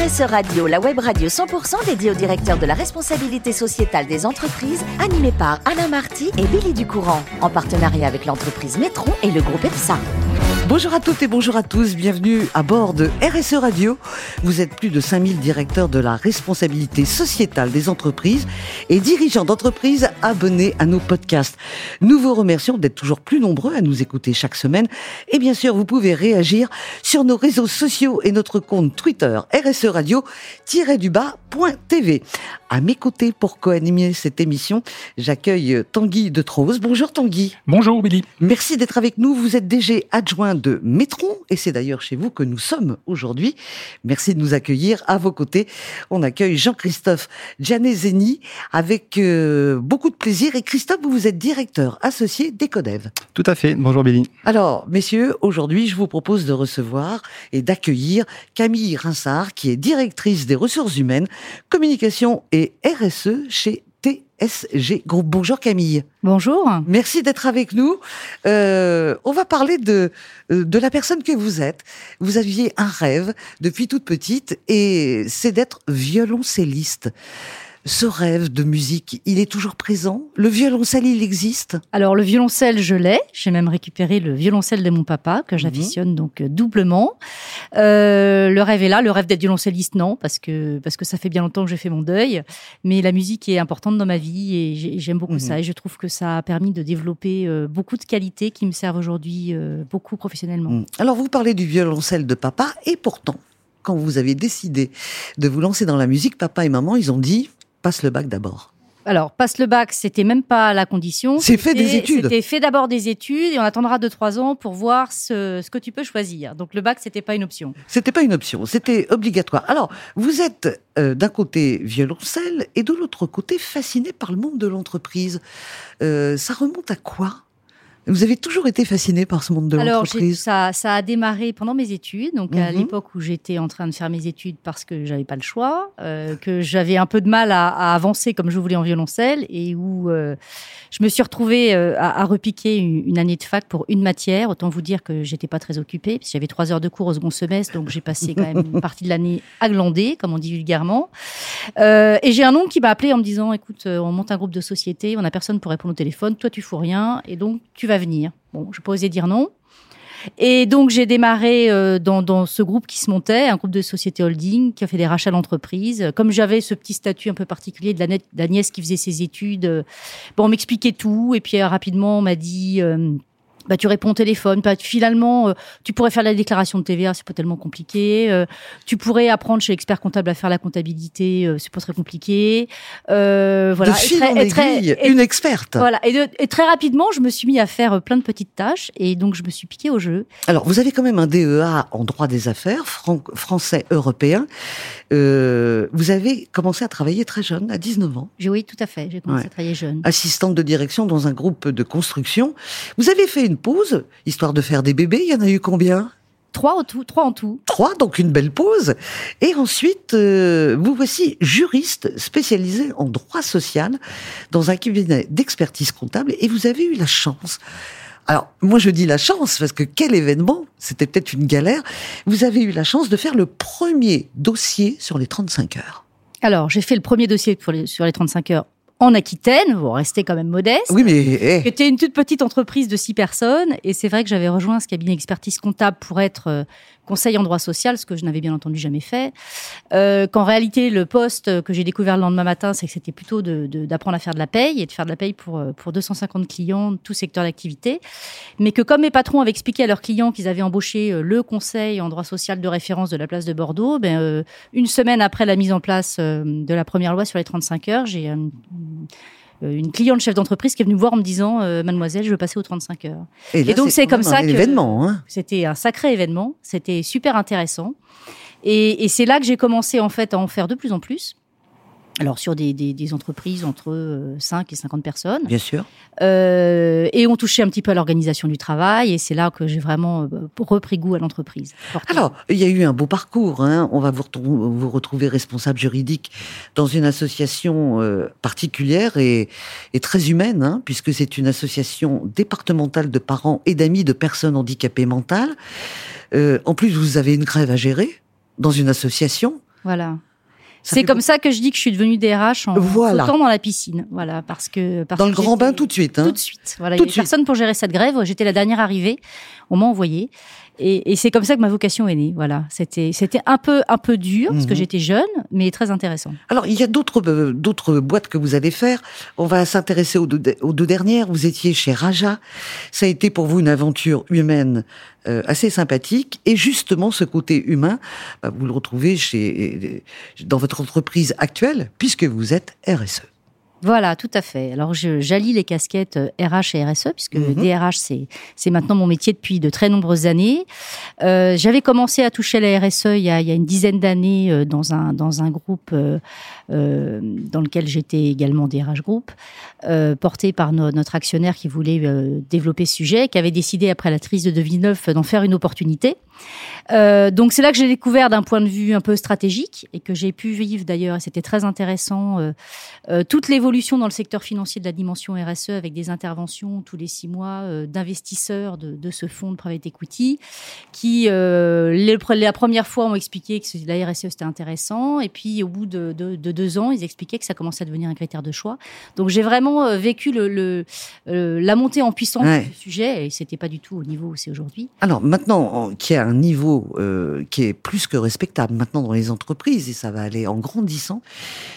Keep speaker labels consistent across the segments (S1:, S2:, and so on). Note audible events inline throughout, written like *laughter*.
S1: Radio, la web radio 100% dédiée au directeur de la responsabilité sociétale des entreprises, animée par Alain Marty et Billy Ducourant, en partenariat avec l'entreprise Métron et le groupe EPSA.
S2: Bonjour à toutes et bonjour à tous, bienvenue à bord de RSE Radio. Vous êtes plus de 5000 directeurs de la responsabilité sociétale des entreprises et dirigeants d'entreprises abonnés à nos podcasts. Nous vous remercions d'être toujours plus nombreux à nous écouter chaque semaine et bien sûr vous pouvez réagir sur nos réseaux sociaux et notre compte Twitter RSE Radio-du-bas.tv. À mes côtés pour co-animer cette émission, j'accueille Tanguy de Trose. Bonjour Tanguy.
S3: Bonjour Billy.
S2: Merci d'être avec nous. Vous êtes DG adjoint de Métron et c'est d'ailleurs chez vous que nous sommes aujourd'hui. Merci de nous accueillir à vos côtés. On accueille Jean-Christophe Gianezeni avec euh, beaucoup de plaisir et Christophe, vous êtes directeur associé d'Ecodev.
S3: Tout à fait. Bonjour Billy.
S2: Alors, messieurs, aujourd'hui, je vous propose de recevoir et d'accueillir Camille Rinsard qui est directrice des ressources humaines, communication et RSE chez TSG Groupe. Bonjour Camille.
S4: Bonjour.
S2: Merci d'être avec nous. Euh, on va parler de, de la personne que vous êtes. Vous aviez un rêve depuis toute petite et c'est d'être violoncelliste ce rêve de musique, il est toujours présent? Le violoncelle, il existe?
S4: Alors le violoncelle, je l'ai. J'ai même récupéré le violoncelle de mon papa, que j'afficionne donc euh, doublement. Euh, le rêve est là. Le rêve d'être violoncelliste, non, parce que, parce que ça fait bien longtemps que j'ai fait mon deuil. Mais la musique est importante dans ma vie et j'aime beaucoup ça. Et je trouve que ça a permis de développer euh, beaucoup de qualités qui me servent aujourd'hui beaucoup professionnellement.
S2: Mhm. Alors vous parlez du violoncelle de papa et pourtant, quand vous avez décidé de vous lancer dans la musique, papa et maman, ils ont dit passe le bac d'abord.
S4: Alors, passe le bac, c'était même pas la condition.
S2: C'est fait des études.
S4: C'était fait d'abord des études et on attendra 2-3 ans pour voir ce, ce, que tu peux choisir. Donc, le bac, c'était pas une option.
S2: C'était pas une option, c'était obligatoire. Alors, vous êtes euh, d'un côté violoncelle et de l'autre côté fasciné par le monde de l'entreprise. Euh, ça remonte à quoi? Vous avez toujours été fasciné par ce monde de l'entreprise
S4: ça, ça a démarré pendant mes études, donc à mhm. l'époque où j'étais en train de faire mes études parce que j'avais pas le choix, euh, que j'avais un peu de mal à, à, avancer comme je voulais en violoncelle et où euh, je me suis retrouvée euh, à, à, repiquer une, année de fac pour une matière. Autant vous dire que j'étais pas très occupée, parce j'avais trois heures de cours au second semestre, donc j'ai passé quand même une partie de l'année à glander, comme on dit vulgairement. Et j'ai un oncle qui m'a appelé en me disant, écoute, on monte un groupe de société, on a personne pour répondre au téléphone, toi tu fous rien, et donc tu va venir. Bon, je peux oser dire non. Et donc j'ai démarré euh, dans, ce groupe qui se montait, un groupe de sociétés holding qui a fait des rachats d'entreprises. Comme j'avais ce petit statut un peu particulier de la, la nièce qui faisait ses études, euh, bon, on m'expliquait tout et puis euh, rapidement on m'a dit bah, tu réponds au téléphone. Bah, finalement, euh, tu pourrais faire la déclaration de TVA, c'est pas tellement compliqué. Euh, tu pourrais apprendre chez l'expert comptable à faire la comptabilité, euh, c'est pas très compliqué.
S2: voilà. De fil en aiguille, une experte.
S4: Voilà. Et, et, très rapidement, je me suis mis à faire plein de petites tâches et donc je me suis piqué au jeu.
S2: Alors, vous avez quand même un DEA en droit des affaires, français européen. vous avez commencé à travailler très jeune, à 19 ans.
S4: Oui, tout à fait. J'ai commencé à travailler jeune.
S2: Assistante de direction dans un groupe de construction. Vous avez fait une pause, histoire de faire des bébés. Il y en a eu combien?
S4: Trois en tout, trois en tout.
S2: Trois, donc une belle pause. Et ensuite, euh, vous voici juriste spécialisé en droit social dans un cabinet d'expertise comptable et vous avez eu la chance. Alors, moi je dis la chance parce que quel événement, c'était peut-être une galère. Vous avez eu la chance de faire le premier dossier sur les 35 heures.
S4: Alors, j'ai fait le premier dossier sur les 35 heures en Aquitaine, vous restez quand même modeste.
S2: Oui, mais
S4: c'était une toute petite entreprise de six personnes, et c'est vrai que j'avais rejoint ce cabinet expertise comptable pour être euh, conseil en droit social, ce que je n'avais bien entendu jamais fait. Euh, Qu'en réalité, le poste que j'ai découvert le lendemain matin, c'est que c'était plutôt d'apprendre de, à faire de la paye et de faire de la paye pour, euh, pour 250 clients, tout secteur d'activité. Mais que comme mes patrons avaient expliqué à leurs clients qu'ils avaient embauché euh, le conseil en droit social de référence de la place de Bordeaux, ben, euh, une semaine après la mise en place de la première loi sur les 35 heures, j'ai une cliente chef d'entreprise qui est venue me voir en me disant euh, Mademoiselle, je veux passer aux 35 heures.
S2: Et, donc c'est comme ça que hein.
S4: c'était un sacré événement. C'était super intéressant. Et, et c'est là que j'ai commencé en fait à en faire de plus en plus alors sur des, des, des, entreprises entre 5 euh, et 50 personnes.
S2: Bien sûr.
S4: Euh, et on touchait un petit peu à l'organisation du travail, et c'est là que j'ai vraiment euh, repris goût à l'entreprise.
S2: Alors, il y a eu un beau parcours. Hein. On va vous, vous, retrouver responsable juridique dans une association euh, particulière et, et, très humaine, hein, puisque c'est une association départementale de parents et d'amis de personnes handicapées mentales. Euh, en plus, vous avez une grève à gérer dans une association.
S4: Voilà. C'est comme ça que je dis que je suis devenue DRH en voilà. sautant dans la piscine. Voilà, parce que
S2: dans le grand bain tout de suite. Hein.
S4: Tout de suite. Voilà, il y a personne pour gérer cette grève. J'étais la dernière arrivée. On m'a envoyé. Et, et c'est comme ça que ma vocation est née. Voilà, c'était c'était un peu un peu dur parce que mhm. j'étais jeune, mais très intéressant.
S2: Alors il y a d'autres euh, d'autres boîtes que vous allez faire. On va s'intéresser aux deux, aux deux dernières. Vous étiez chez Raja. Ça a été pour vous une aventure humaine euh, assez sympathique. Et justement, ce côté humain, bah, vous le retrouvez chez dans votre entreprise actuelle, puisque vous êtes RSE.
S4: Voilà, tout à fait. Alors, j'allie les casquettes RH euh, et RSE, puisque DRH, mhm. c'est maintenant mon métier depuis de très nombreuses années. Euh, J'avais commencé à toucher la RSE il y a, il y a une dizaine d'années euh, dans un, dans un groupe euh, euh dans lequel j'étais également DRH Group, euh, porté par notre actionnaire qui voulait développer ce sujet, qui avait décidé, après la crise de 2009, d'en faire une opportunité. Euh, donc c'est là que j'ai découvert d'un point de vue un peu stratégique et que j'ai pu vivre d'ailleurs, et c'était très intéressant, euh, euh, toute l'évolution dans le secteur financier de la dimension RSE avec des interventions tous les six mois d'investisseurs de, de, ce fonds de private equity qui, les, la première fois, ont expliqué que la RSE c'était intéressant et puis au bout de, de, de, deux ans, ils expliquaient que ça commençait à devenir un critère de choix. Donc j'ai vraiment vécu le, le la montée en puissance ouais. du sujet et c'était pas du tout au niveau où c'est aujourd'hui.
S2: Alors maintenant, qui a un niveau euh, qui est plus que respectable maintenant dans les entreprises et ça va aller en grandissant.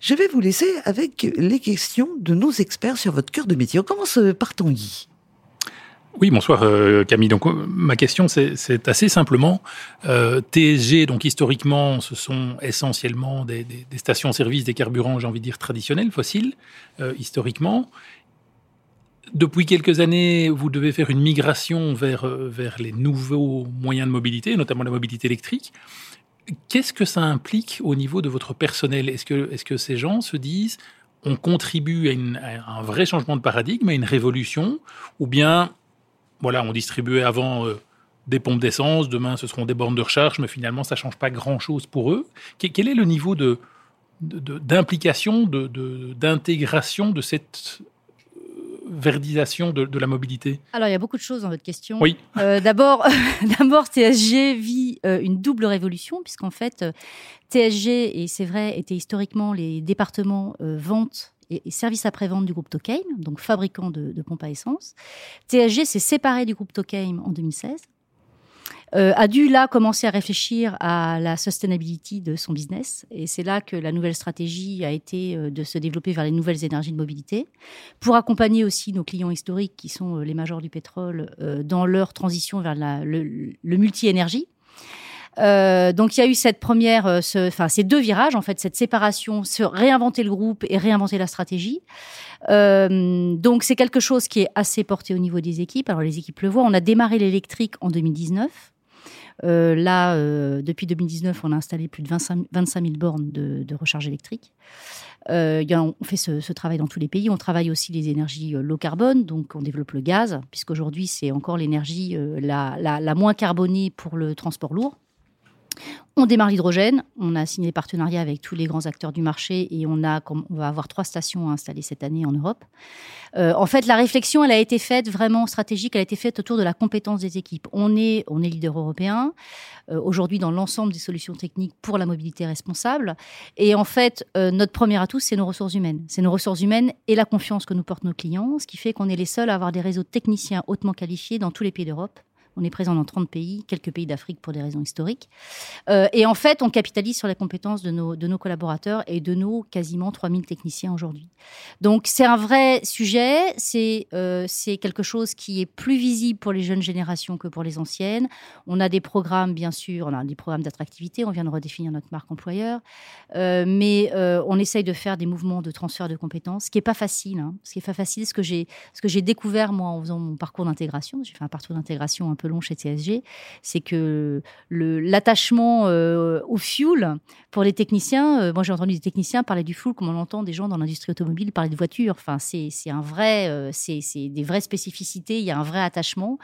S2: Je vais vous laisser avec les questions de nos experts sur votre cœur de métier. On commence par Tanguy.
S3: Oui, bonsoir euh, Camille. Donc euh, ma question c'est assez simplement euh, TSG. Donc historiquement, ce sont essentiellement des, des, des stations-service des carburants, j'ai envie de dire traditionnels, fossiles, euh, historiquement depuis quelques années, vous devez faire une migration vers, euh, vers les nouveaux moyens de mobilité, notamment la mobilité électrique. Qu'est-ce que ça implique au niveau de votre personnel? Est-ce que, est que ces gens se disent on contribue à, un vrai changement de paradigme, à une révolution, ou bien, voilà, on distribuait avant euh, des pompes d'essence, demain ce seront des bornes de recharge, mais finalement ça change pas grand-chose pour eux? Quel est le niveau d'implication, d'intégration de, de cette verdisation de, la mobilité
S4: Alors, il y a beaucoup de choses dans votre question.
S3: Oui.
S4: Euh, D'abord, *laughs* TSG vit euh, une double révolution, puisqu'en fait, euh, TSG, et c'est vrai, était historiquement les départements euh, vente et, et services après-vente du groupe Tokheim, donc fabricant de, de pompes à essence. TSG s'est séparé du groupe Tokheim en 2016 euh, a dû là commencer à réfléchir à la sustainability de son business. Et c'est là que la nouvelle stratégie a été euh, de se développer vers les nouvelles énergies de mobilité, pour accompagner aussi nos clients historiques qui sont euh, les majors du pétrole euh, dans leur transition vers la, le, multi-énergie. Euh, donc il y a eu cette première, ce, enfin ces deux virages en fait, cette séparation, se réinventer le groupe et réinventer la stratégie. Euh, donc c'est quelque chose qui est assez porté au niveau des équipes. Alors les équipes le voient. On a démarré l'électrique en 2019. Euh, là, euh, depuis 2019, on a installé plus de 25, 25 000 bornes de, recharge électrique. Euh, on fait ce, travail dans tous les pays. On travaille aussi les énergies low carbone, donc on développe le gaz, puisqu'aujourd'hui c'est encore l'énergie la moins carbonée pour le transport lourd. On démarre l'hydrogène. On a signé des partenariats avec tous les grands acteurs du marché et on a, on va avoir trois stations installées cette année en Europe. Euh, en fait, la réflexion, elle a été faite vraiment stratégique. Elle a été faite autour de la compétence des équipes. On est, on est leader européen euh, aujourd'hui dans l'ensemble des solutions techniques pour la mobilité responsable. Et en fait, euh, notre premier atout, c'est nos ressources humaines. C'est nos ressources humaines et la confiance que nous portent nos clients, ce qui fait qu'on est les seuls à avoir des réseaux de techniciens hautement qualifiés dans tous les pays d'Europe on est présent dans 30 pays, quelques pays d'Afrique pour des raisons historiques. Euh, et en fait, on capitalise sur les compétences de nos, de nos collaborateurs et de nos quasiment 3000 techniciens aujourd'hui. Donc, c'est un vrai sujet. C'est euh, quelque chose qui est plus visible pour les jeunes générations que pour les anciennes. On a des programmes, bien sûr, on a des programmes d'attractivité. On vient de redéfinir notre marque employeur. Euh, mais on essaye de faire des mouvements de transfert de compétences, ce qui n'est pas facile. Hein, ce qui n'est pas facile, ce que j'ai découvert, moi, en faisant mon parcours d'intégration. J'ai fait un parcours d'intégration un peu long chez TSG, c'est que l'attachement euh, au fuel pour les techniciens, euh, moi j'ai entendu des techniciens parler du fuel comme on entend des gens dans l'industrie automobile parler de voitures. Enfin, c'est un vrai, euh, c'est des vraies spécificités, il y a un vrai attachement.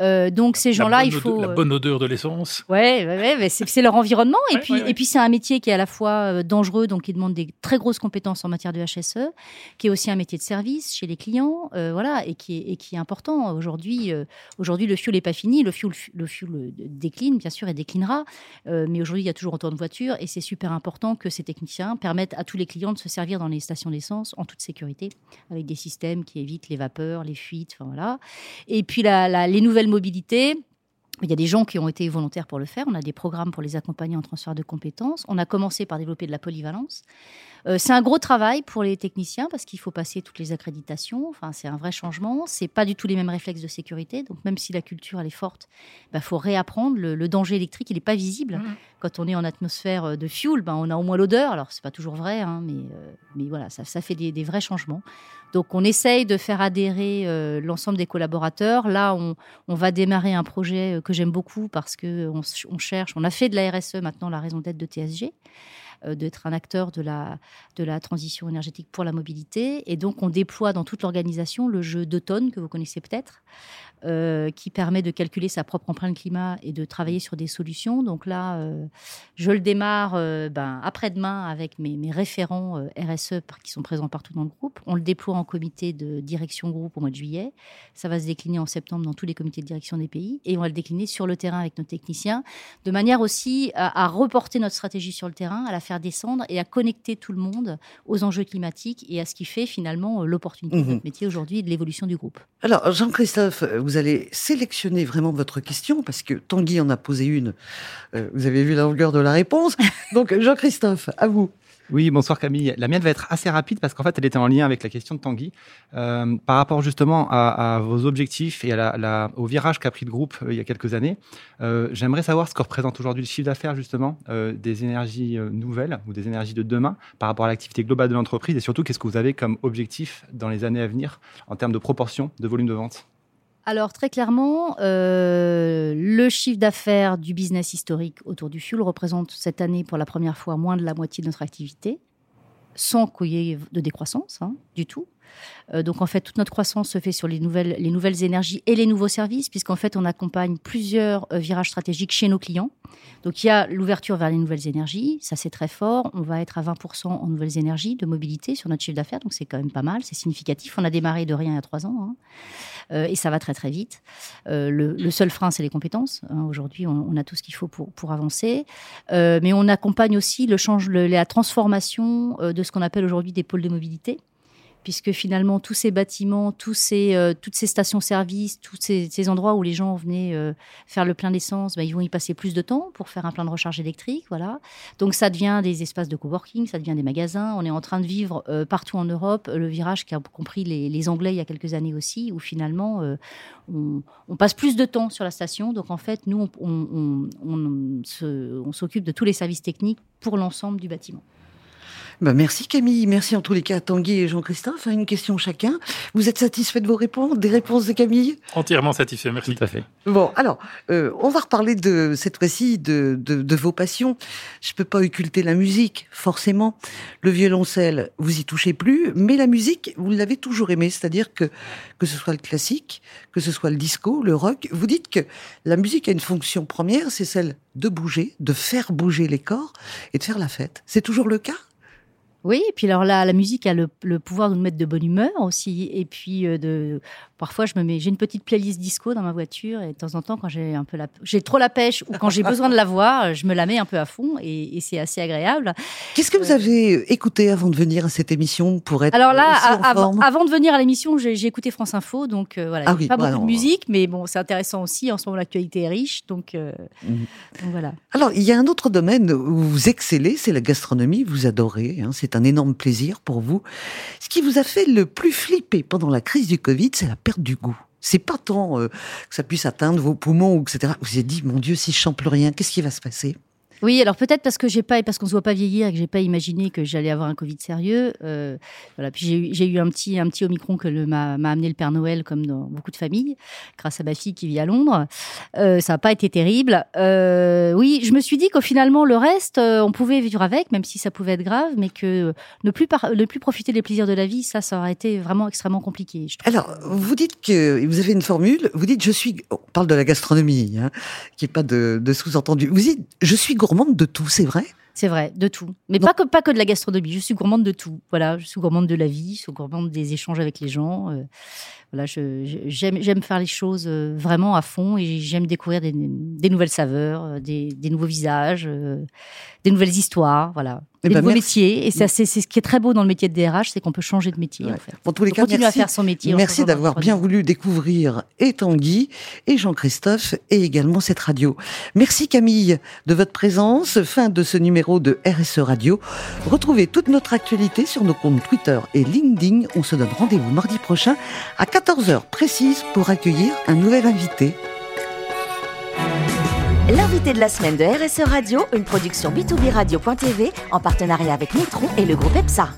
S4: Euh, donc ces gens-là, il faut
S3: la bonne odeur de l'essence.
S4: Ouais, ouais, ouais c'est leur environnement et ouais, puis ouais, et puis c'est un métier qui est à la fois dangereux, donc qui demande des très grosses compétences en matière de HSE, qui est aussi un métier de service chez les clients, voilà, et qui est, et qui est important aujourd'hui. aujourd'hui, le fuel n'est pas fini. Le fuel, le fuel décline, bien sûr, et déclinera. mais aujourd'hui, il y a toujours autant de voitures et c'est super important que ces techniciens permettent à tous les clients de se servir dans les stations d'essence en toute sécurité, avec des systèmes qui évitent les vapeurs, les fuites, enfin voilà. Et puis les nouvelles mobilités. Il y a des gens qui ont été volontaires pour le faire. On a des programmes pour les accompagner en transfert de compétences. On a commencé par développer de la polyvalence. Euh, c'est un gros travail pour les techniciens parce qu'il faut passer toutes les accréditations. Enfin, c'est un vrai changement. C'est pas du tout les mêmes réflexes de sécurité. Donc, même si la culture elle est forte, il bah, faut réapprendre. Le, danger électrique, il n'est pas visible. Mmh. Quand on est en atmosphère euh, de fuel, ben, on a au moins l'odeur. Alors, c'est pas toujours vrai, hein, mais, euh, mais voilà, ça, ça fait des, des, vrais changements. Donc, on essaye de faire adhérer l'ensemble des collaborateurs. Là, on, on, va démarrer un projet que j'aime beaucoup parce que on, on cherche. On a fait de la RSE maintenant la raison d'être de TSG. Euh, d'être un acteur de la, de la transition énergétique pour la mobilité. Et donc, on déploie dans toute l'organisation le jeu d'automne que vous connaissez peut-être, euh, qui permet de calculer sa propre empreinte climat et de travailler sur des solutions. Donc là, euh, je le démarre ben, après-demain avec mes, mes référents RSE qui sont présents partout dans le groupe. On le déploie en comité de direction groupe au mois de juillet. Ça va se décliner en septembre dans tous les comités de direction des pays et on va le décliner sur le terrain avec nos techniciens, de manière aussi à, à reporter notre stratégie sur le terrain, à la faire descendre et à connecter tout le monde aux enjeux climatiques et à ce qui fait finalement l'opportunité de notre métier aujourd'hui et de l'évolution du groupe.
S2: Alors, Jean-Christophe, vous allez sélectionner vraiment votre question parce que Tanguy en a posé une. Euh, vous avez vu la longueur de la réponse. *laughs* Donc, Jean-Christophe, à vous.
S5: Oui, bonsoir Camille. La mienne va être assez rapide parce qu'en fait, elle était en lien avec la question de Tanguy. Euh, par rapport justement à, vos objectifs et à la, au virage qu'a pris le groupe euh, il y a quelques années, euh, j'aimerais savoir ce que représente aujourd'hui le chiffre d'affaires justement des énergies nouvelles ou des énergies de demain par rapport à l'activité globale de l'entreprise et surtout qu'est-ce que vous avez comme objectif dans les années à venir en termes de proportion de volume de vente?
S4: Alors très clairement, le chiffre d'affaires du business historique autour du fuel représente cette année pour la première fois moins de la moitié de notre activité, sans qu'il y ait de décroissance hein, du tout. Euh, donc en fait, toute notre croissance se fait sur les nouvelles, les nouvelles énergies et les nouveaux services, puisqu'en fait, on accompagne plusieurs euh, virages stratégiques chez nos clients. Donc il y a l'ouverture vers les nouvelles énergies, ça c'est très fort. On va être à 20% en nouvelles énergies de mobilité sur notre chiffre d'affaires, donc c'est quand même pas mal, c'est significatif. On a démarré de rien il y a trois ans, hein. euh, et ça va très très vite. le, seul frein, c'est les compétences. Hein. Aujourd'hui, on, a tout ce qu'il faut pour, avancer, mais on accompagne aussi le la transformation de ce qu'on appelle aujourd'hui des pôles de mobilité puisque finalement tous ces bâtiments, euh, toutes ces stations-service, tous ces, endroits où les gens venaient euh, faire le plein d'essence, bah, ils vont y passer plus de temps pour faire un plein de recharge électrique, voilà. Donc ça devient des espaces de coworking, ça devient des magasins. On est en train de vivre euh, partout en Europe le virage qu'a compris les, Anglais il y a quelques années aussi, où finalement on, passe plus de temps sur la station. Donc en fait, nous on s'occupe de tous les services techniques pour l'ensemble du bâtiment.
S2: Bah, merci Camille, merci en tous les cas à Tanguy et Jean-Christophe. Une question chacun. Vous êtes satisfait de vos réponses, des réponses de Camille?
S3: Entièrement satisfait, merci.
S5: Tout à fait.
S2: Bon, alors, euh, on va reparler de cette fois-ci de, de, vos passions. Je peux pas occulter la musique, forcément. Le violoncelle, vous y touchez plus, mais la musique, vous l'avez toujours aimé. C'est-à-dire que que ce soit le classique, que ce soit le disco, le rock, vous dites que la musique a une fonction première, c'est celle de bouger, de faire bouger les corps et de faire la fête. C'est toujours le cas?
S4: Oui, et puis alors là, la musique a le, pouvoir de nous mettre de bonne humeur aussi. Et puis, euh, de, parfois, je me mets, j'ai une petite playlist disco dans ma voiture et de temps en temps, quand j'ai un peu la, j'ai trop la pêche ou quand j'ai *laughs* besoin de la voir, je me la mets un peu à fond et, c'est assez agréable.
S2: Qu'est-ce que vous euh, avez écouté avant de venir à cette émission pour être
S4: Alors là, avant de venir à l'émission, j'ai, écouté France Info, donc euh, voilà, ah pas bah beaucoup de musique, mais bon, c'est intéressant aussi. En ce moment, l'actualité est riche, donc, mhm. donc, voilà.
S2: Alors, il y a un autre domaine où vous excellez, c'est la gastronomie. Vous adorez, hein, c'est un énorme plaisir pour vous. Ce qui vous a fait le plus flipper pendant la crise du Covid, c'est la perte du goût. C'est pas tant euh, que ça puisse atteindre vos poumons, etc. Vous vous êtes dit, mon Dieu, si je chante plus rien, qu'est-ce qui va se passer?
S4: Oui, alors peut-être parce que j'ai pas, parce qu'on se voit pas vieillir et que j'ai pas imaginé que j'allais avoir un Covid sérieux. Euh, voilà. Puis j'ai eu un petit, un petit Omicron que m'a amené le Père Noël, comme dans beaucoup de familles, grâce à ma fille qui vit à Londres. Euh, ça n'a pas été terrible. Euh, oui, je me suis dit qu'au finalement le reste, euh, on pouvait vivre avec, même si ça pouvait être grave, mais que ne plus ne plus profiter des plaisirs de la vie, ça, ça aurait été vraiment extrêmement compliqué.
S2: alors, vous dites que vous avez une formule. Vous dites, je suis. On parle de la gastronomie, hein, qui est pas de, de sous-entendu. Vous dites, je suis gourmand gourmande de tout, c'est vrai?
S4: C'est vrai, de tout. Mais pas que, pas que de la gastronomie. Je suis gourmande de tout. Voilà, je suis gourmande de la vie, je suis gourmande des échanges avec les gens. Euh, voilà, j'aime faire les choses euh, vraiment à fond et j'aime découvrir des, nouvelles saveurs, euh, des, nouveaux visages, des nouvelles histoires. Voilà des ben nouveaux métiers. Et c'est ce qui est très beau dans le métier de DRH, c'est qu'on peut changer de métier. En fait.
S2: Pour tous les cas,
S4: merci, à faire son métier.
S2: Merci d'avoir bien voulu découvrir et Tanguy et Jean-Christophe et également cette radio. Merci Camille de votre présence. Fin de ce numéro de RSE Radio. Retrouvez toute notre actualité sur nos comptes Twitter et LinkedIn. On se donne rendez-vous mardi prochain à 14h précise pour accueillir un nouvel invité.
S1: L'invité de la semaine de RSE Radio, une production B2B Radio.tv en partenariat avec Nitron et le groupe EPSA.